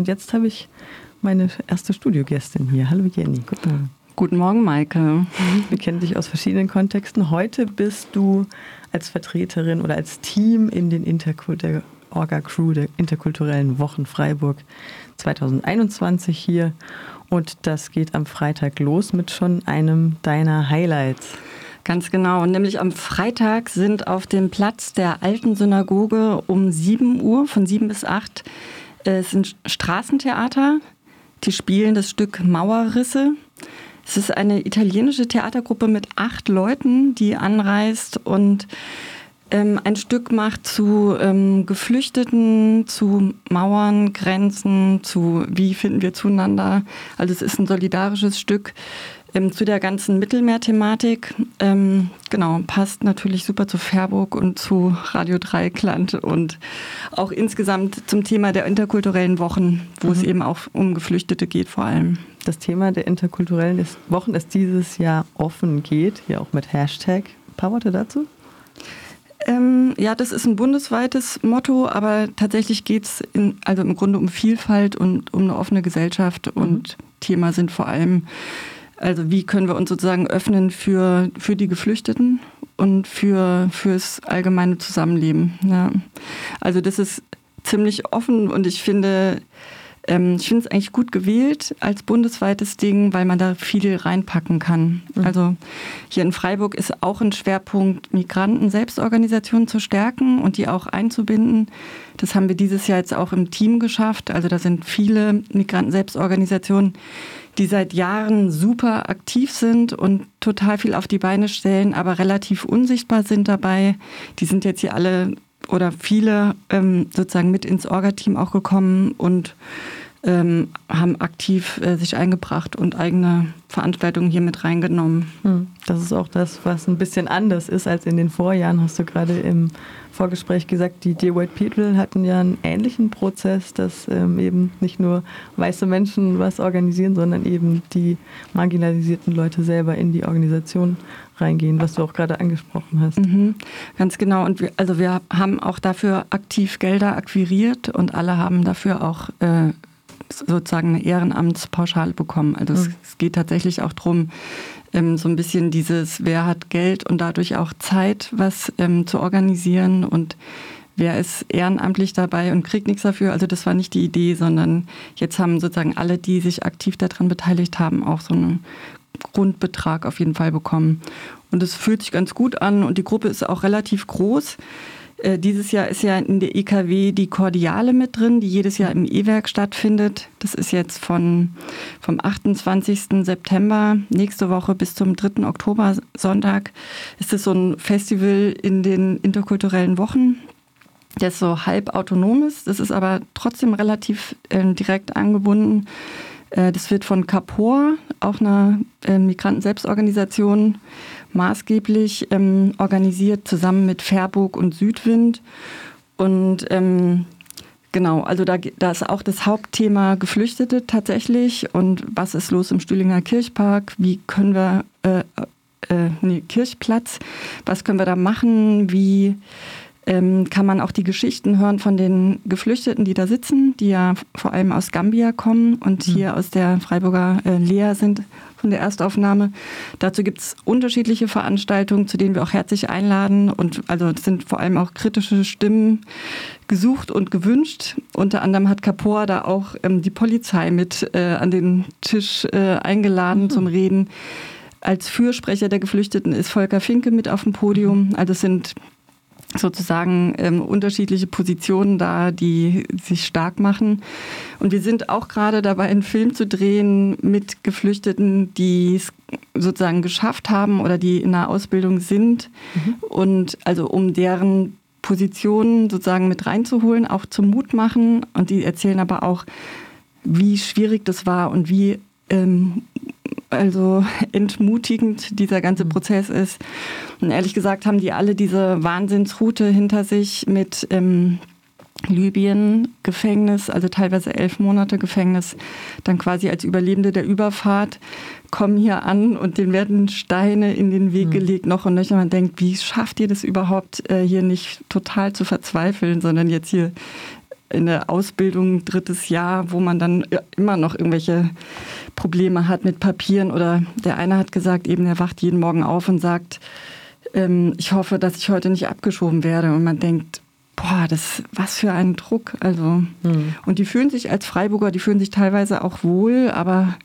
Und jetzt habe ich meine erste Studiogästin hier. Hallo Jenny, guten Morgen. Guten Morgen, Maike. Wir kennen dich aus verschiedenen Kontexten. Heute bist du als Vertreterin oder als Team in den Interkult der Orga-Crew der Interkulturellen Wochen Freiburg 2021 hier. Und das geht am Freitag los mit schon einem deiner Highlights. Ganz genau. Und nämlich am Freitag sind auf dem Platz der alten Synagoge um 7 Uhr, von 7 bis 8, äh, sind Straßentheater. Die spielen das Stück Mauerrisse. Es ist eine italienische Theatergruppe mit acht Leuten, die anreist und ähm, ein Stück macht zu ähm, Geflüchteten, zu Mauern, Grenzen, zu wie finden wir zueinander. Also es ist ein solidarisches Stück ähm, zu der ganzen Mittelmeer-Thematik. Ähm, genau, passt natürlich super zu Fairburg und zu Radio Dreikland und auch insgesamt zum Thema der interkulturellen Wochen, wo mhm. es eben auch um Geflüchtete geht vor allem. Das Thema der interkulturellen Wochen ist dieses Jahr offen geht, hier auch mit Hashtag. Ein paar Worte dazu? Ähm, ja, das ist ein bundesweites Motto, aber tatsächlich geht es also im Grunde um Vielfalt und um eine offene Gesellschaft mhm. und Thema sind vor allem, also wie können wir uns sozusagen öffnen für, für die Geflüchteten und für fürs allgemeine Zusammenleben. Ja. Also das ist ziemlich offen und ich finde, ähm, ich finde es eigentlich gut gewählt als bundesweites Ding, weil man da viel reinpacken kann. Mhm. Also hier in Freiburg ist auch ein Schwerpunkt, Migranten-Selbstorganisationen zu stärken und die auch einzubinden. Das haben wir dieses Jahr jetzt auch im Team geschafft. Also da sind viele Migranten-Selbstorganisationen, die seit Jahren super aktiv sind und total viel auf die Beine stellen, aber relativ unsichtbar sind dabei. Die sind jetzt hier alle oder viele ähm, sozusagen mit ins Orga-Team auch gekommen und ähm, haben aktiv äh, sich eingebracht und eigene Veranstaltungen hier mit reingenommen. Hm. Das ist auch das, was ein bisschen anders ist als in den Vorjahren, hast du gerade im Vorgespräch gesagt. Die Dear White People hatten ja einen ähnlichen Prozess, dass ähm, eben nicht nur weiße Menschen was organisieren, sondern eben die marginalisierten Leute selber in die Organisation reingehen, was du auch gerade angesprochen hast. Mhm, ganz genau. Und wir, also wir haben auch dafür aktiv Gelder akquiriert und alle haben dafür auch äh, sozusagen eine Ehrenamtspauschale bekommen. Also mhm. es, es, geht tatsächlich auch darum, ähm, so ein bisschen dieses, wer hat Geld und dadurch auch Zeit, was ähm, zu organisieren und wer ist ehrenamtlich dabei und kriegt nichts dafür. Also das war nicht die Idee, sondern jetzt haben sozusagen alle, die sich aktiv daran beteiligt haben, auch so einen Grundbetrag auf jeden Fall bekommen. Und es fühlt sich ganz gut an und die Gruppe ist auch relativ groß. Äh, dieses Jahr ist ja in der EKW die Kordiale mit drin, die jedes Jahr im E-Werk stattfindet. Das ist jetzt von, vom 28. September nächste Woche bis zum 3. Oktober Sonntag. Ist es so ein Festival in den interkulturellen Wochen. Das so halb autonom ist. Das ist aber trotzdem relativ äh, direkt angebunden. Äh, das wird von Capor, auch einer äh, Migranten-Selbstorganisation, maßgeblich ähm, organisiert, zusammen mit Fairburg und Südwind. Und ähm, genau, also da, da ist auch das Hauptthema Geflüchtete tatsächlich. Und was ist los im Stühlinger Kirchpark? Wie können wir, äh, äh, nee, Kirchplatz, was können wir da machen? Wie ähm, kann man auch die Geschichten hören von den Geflüchteten, die da sitzen, die ja vor allem aus Gambia kommen und mhm. hier aus der Freiburger äh, Lea sind von der Erstaufnahme. Dazu gibt es unterschiedliche Veranstaltungen, zu denen wir auch herzlich einladen. Und also es sind vor allem auch kritische Stimmen gesucht und gewünscht. Unter anderem hat Kapor da auch ähm, die Polizei mit äh, an den Tisch äh, eingeladen mhm. zum Reden. Als Fürsprecher der Geflüchteten ist Volker Finke mit auf dem Podium. Mhm. Also es sind sozusagen ähm, unterschiedliche Positionen da, die sich stark machen. Und wir sind auch gerade dabei, einen Film zu drehen mit Geflüchteten, die es sozusagen geschafft haben oder die in einer Ausbildung sind. Mhm. Und also um deren Positionen sozusagen mit reinzuholen, auch zum Mut machen. Und die erzählen aber auch, wie schwierig das war und wie ähm, also entmutigend dieser ganze mhm. Prozess ist. Und ehrlich gesagt haben die alle diese Wahnsinnsroute hinter sich mit ähm, Libyen, Gefängnis, also teilweise elf Monate Gefängnis, dann quasi als Überlebende der Überfahrt, kommen hier an und denen werden Steine in den Weg mhm. gelegt, noch und nöcher. Man denkt, wie schafft ihr das überhaupt, äh, hier nicht total zu verzweifeln, sondern jetzt hier in der Ausbildung drittes Jahr, wo man dann immer noch irgendwelche Probleme hat mit Papieren oder der eine hat gesagt, eben er wacht jeden Morgen auf und sagt, ähm, ich hoffe, dass ich heute nicht abgeschoben werde und man denkt, boah, das was für ein Druck. Also mhm. und die fühlen sich als Freiburger, die fühlen sich teilweise auch wohl, aber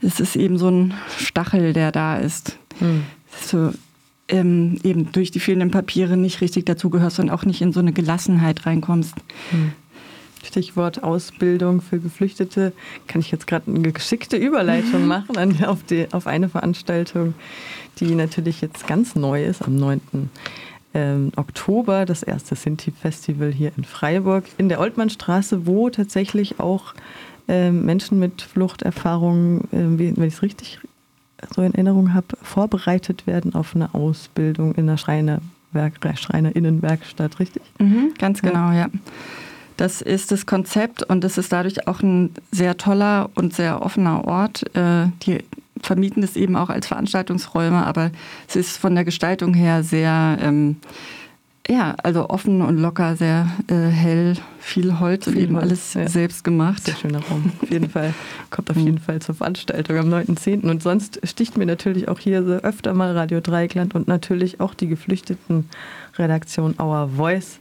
es ist eben so ein Stachel, der da ist. Mhm. So, ähm, eben durch die fehlenden Papiere nicht richtig dazugehörst und auch nicht in so eine Gelassenheit reinkommst. Mhm. Stichwort Ausbildung für Geflüchtete. Kann ich jetzt gerade eine geschickte Überleitung machen an, auf, die, auf eine Veranstaltung, die natürlich jetzt ganz neu ist, am 9. Ähm, Oktober, das erste Sinti-Festival hier in Freiburg, in der Oltmannstraße, wo tatsächlich auch ähm, Menschen mit Fluchterfahrungen, äh, wenn ich es richtig so in Erinnerung habe, vorbereitet werden auf eine Ausbildung in der Schreinerwerk, Schreinerinnenwerkstatt, richtig? Mhm, ganz genau, ja. ja. Das ist das Konzept und es ist dadurch auch ein sehr toller und sehr offener Ort. Äh, die vermieten es eben auch als Veranstaltungsräume, aber es ist von der Gestaltung her sehr, ähm, ja, also offen und locker, sehr äh, hell, viel Holz viel und eben Holz, alles ja. selbst gemacht. Sehr schöner Raum. Auf jeden Fall. Kommt auf jeden mhm. Fall zur Veranstaltung am 9.10. Und sonst sticht mir natürlich auch hier so öfter mal Radio Dreieckland und natürlich auch die geflüchteten Redaktion Our Voice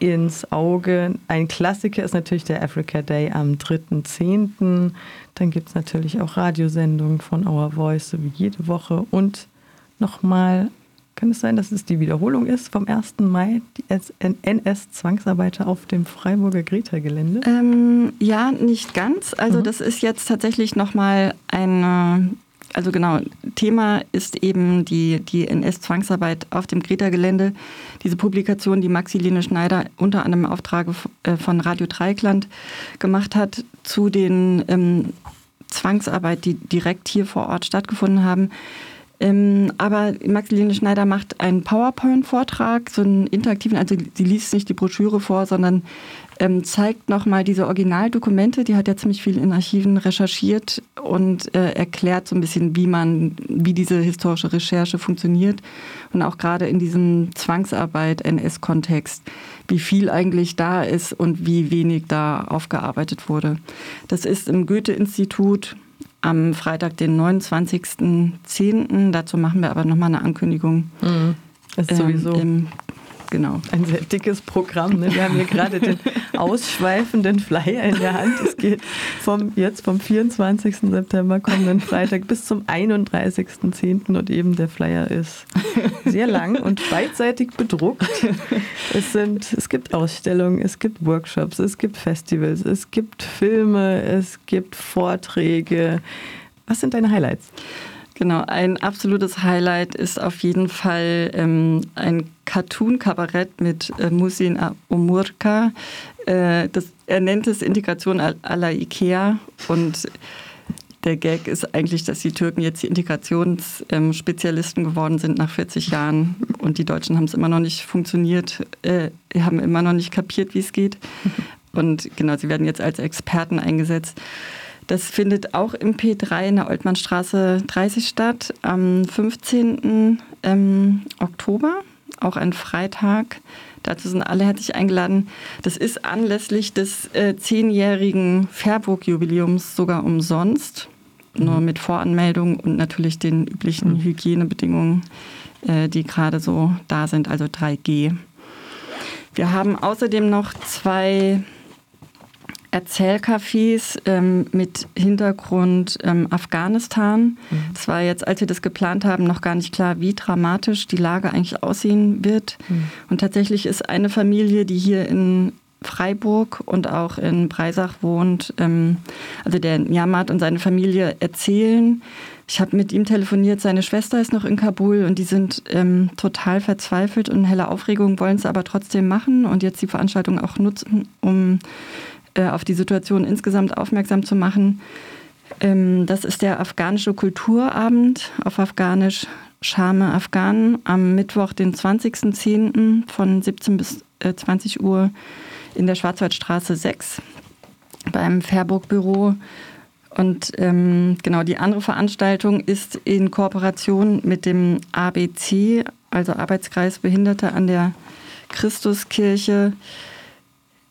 ins Auge. Ein Klassiker ist natürlich der Africa Day am 3.10. Dann gibt es natürlich auch Radiosendungen von Our Voice, so wie jede Woche. Und nochmal, kann es sein, dass es die Wiederholung ist vom 1. Mai, die NS-Zwangsarbeiter auf dem Freiburger Greta-Gelände? Ähm, ja, nicht ganz. Also mhm. das ist jetzt tatsächlich nochmal eine also genau, Thema ist eben die, die NS-Zwangsarbeit auf dem Greta-Gelände. Diese Publikation, die Maxi-Lene Schneider unter anderem im Auftrag äh, von Radio Dreikland gemacht hat zu den ähm, Zwangsarbeit, die direkt hier vor Ort stattgefunden haben. Ähm, aber Maxi-Lene Schneider macht einen PowerPoint-Vortrag, so einen interaktiven, also sie liest nicht die Broschüre vor, sondern ähm, zeigt nochmal diese Originaldokumente. Die hat ja ziemlich viel in Archiven recherchiert und äh, erklärt so ein bisschen, wie man, wie diese historische Recherche funktioniert und auch gerade in diesem Zwangsarbeit NS-Kontext, wie viel eigentlich da ist und wie wenig da aufgearbeitet wurde. Das ist im Goethe-Institut am Freitag, den 29.10. Dazu machen wir aber nochmal eine Ankündigung. Mhm. Das ist sowieso. Ähm, genau. Ein sehr dickes Programm. Ne? Wir haben hier gerade den ausschweifenden Flyer in der Hand. Es geht vom, jetzt vom 24. September kommenden Freitag bis zum 31.10. und eben der Flyer ist sehr lang und beidseitig bedruckt. Es, sind, es gibt Ausstellungen, es gibt Workshops, es gibt Festivals, es gibt Filme, es gibt Vorträge. Was sind deine Highlights? Genau, ein absolutes Highlight ist auf jeden Fall ähm, ein Cartoon-Kabarett mit äh, Musin Omurka. Äh, das, er nennt es Integration à la Ikea und der Gag ist eigentlich, dass die Türken jetzt die Integrationsspezialisten ähm, geworden sind nach 40 Jahren und die Deutschen haben es immer noch nicht funktioniert, äh, haben immer noch nicht kapiert, wie es geht. Und genau, sie werden jetzt als Experten eingesetzt. Das findet auch im P3 in der Oltmannstraße 30 statt, am 15. Ähm, Oktober, auch ein Freitag. Dazu sind alle herzlich eingeladen. Das ist anlässlich des äh, zehnjährigen Fairburg-Jubiläums sogar umsonst, mhm. nur mit Voranmeldung und natürlich den üblichen mhm. Hygienebedingungen, äh, die gerade so da sind, also 3G. Wir haben außerdem noch zwei Erzählcafés ähm, mit Hintergrund ähm, Afghanistan. Es mhm. war jetzt, als wir das geplant haben, noch gar nicht klar, wie dramatisch die Lage eigentlich aussehen wird. Mhm. Und tatsächlich ist eine Familie, die hier in Freiburg und auch in Breisach wohnt, ähm, also der Nyamat und seine Familie erzählen. Ich habe mit ihm telefoniert, seine Schwester ist noch in Kabul und die sind ähm, total verzweifelt und in heller Aufregung, wollen es aber trotzdem machen und jetzt die Veranstaltung auch nutzen, um äh, auf die Situation insgesamt aufmerksam zu machen. Ähm, das ist der afghanische Kulturabend auf Afghanisch Schame Afghanen am Mittwoch, den 20.10. von 17 bis 20 äh, Uhr in der Schwarzwaldstraße 6 beim Fairburg-Büro. Und ähm, genau, die andere Veranstaltung ist in Kooperation mit dem ABC, also Arbeitskreis Behinderte an der Christuskirche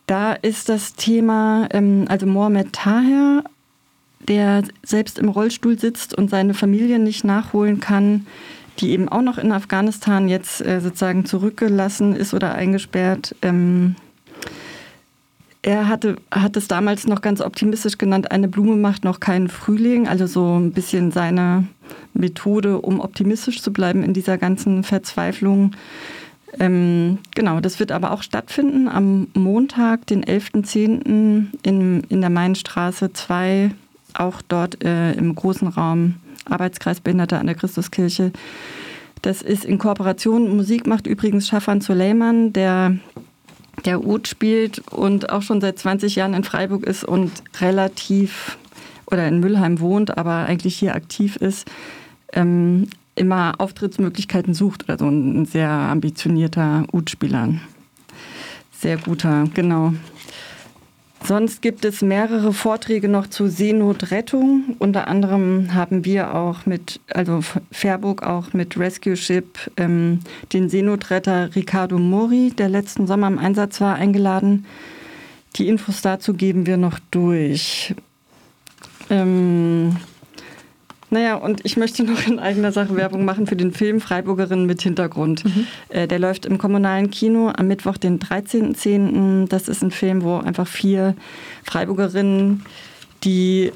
Da ist das Thema, ähm, also Mohamed Taher, der selbst im Rollstuhl sitzt und seine Familie nicht nachholen kann, die eben auch noch in Afghanistan jetzt äh, sozusagen zurückgelassen ist oder eingesperrt. Ähm, er hatte, hat es damals noch ganz optimistisch genannt, eine Blume macht noch keinen Frühling, also so ein bisschen seine Methode, um optimistisch zu bleiben in dieser ganzen Verzweiflung. Ähm, genau, das wird aber auch stattfinden am Montag, den 11.10. In, in der Mainstraße 2, auch dort äh, im großen Raum Arbeitskreis Behinderte an der Christuskirche. Das ist in Kooperation. Musik macht übrigens Schafan Suleiman, der der Ud spielt und auch schon seit 20 Jahren in Freiburg ist und relativ oder in Müllheim wohnt, aber eigentlich hier aktiv ist. Ähm, immer Auftrittsmöglichkeiten sucht oder so ein sehr ambitionierter Ut-Spieler. Sehr guter, genau. Sonst gibt es mehrere Vorträge noch zu Seenotrettung. Unter anderem haben wir auch mit, also Fairburg auch mit Rescue Ship ähm, den Seenotretter Ricardo Mori, der letzten Sommer im Einsatz war, eingeladen. Die Infos dazu geben wir noch durch. Ähm, naja, und ich möchte noch in eigener Sache Werbung machen für den Film Freiburgerinnen mit Hintergrund. Mhm. Äh, der läuft im kommunalen Kino am Mittwoch, den 13.10. Das ist ein Film, wo einfach vier Freiburgerinnen, die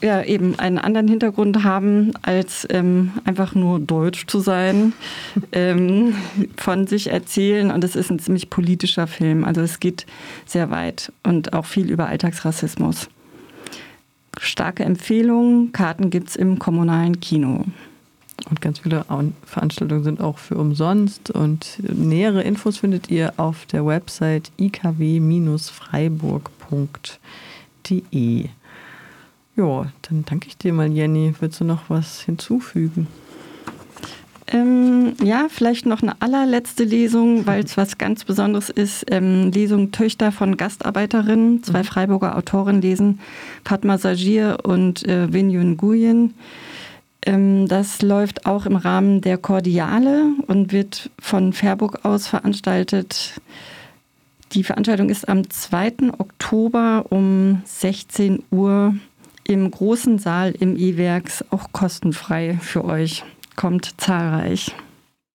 äh, ja, eben einen anderen Hintergrund haben, als ähm, einfach nur deutsch zu sein, ähm, von sich erzählen. Und es ist ein ziemlich politischer Film. Also es geht sehr weit und auch viel über Alltagsrassismus starke Empfehlung. Karten gibt es im kommunalen Kino. Und ganz viele Veranstaltungen sind auch für umsonst. Und nähere Infos findet ihr auf der Website ikw-freiburg.de. Ja, dann danke ich dir mal, Jenny. Willst du noch was hinzufügen? Ähm, ja, vielleicht noch eine allerletzte Lesung, weil es was ganz Besonderes ist. Ähm, Lesung Töchter von Gastarbeiterinnen. Zwei mhm. Freiburger Autorinnen lesen, Fatma Sajir und äh, Vinyun Nguyen. Ähm, das läuft auch im Rahmen der Kordiale und wird von Fairburg aus veranstaltet. Die Veranstaltung ist am 2. Oktober um 16 Uhr im großen Saal im E-Werks, auch kostenfrei für euch kommt zahlreich.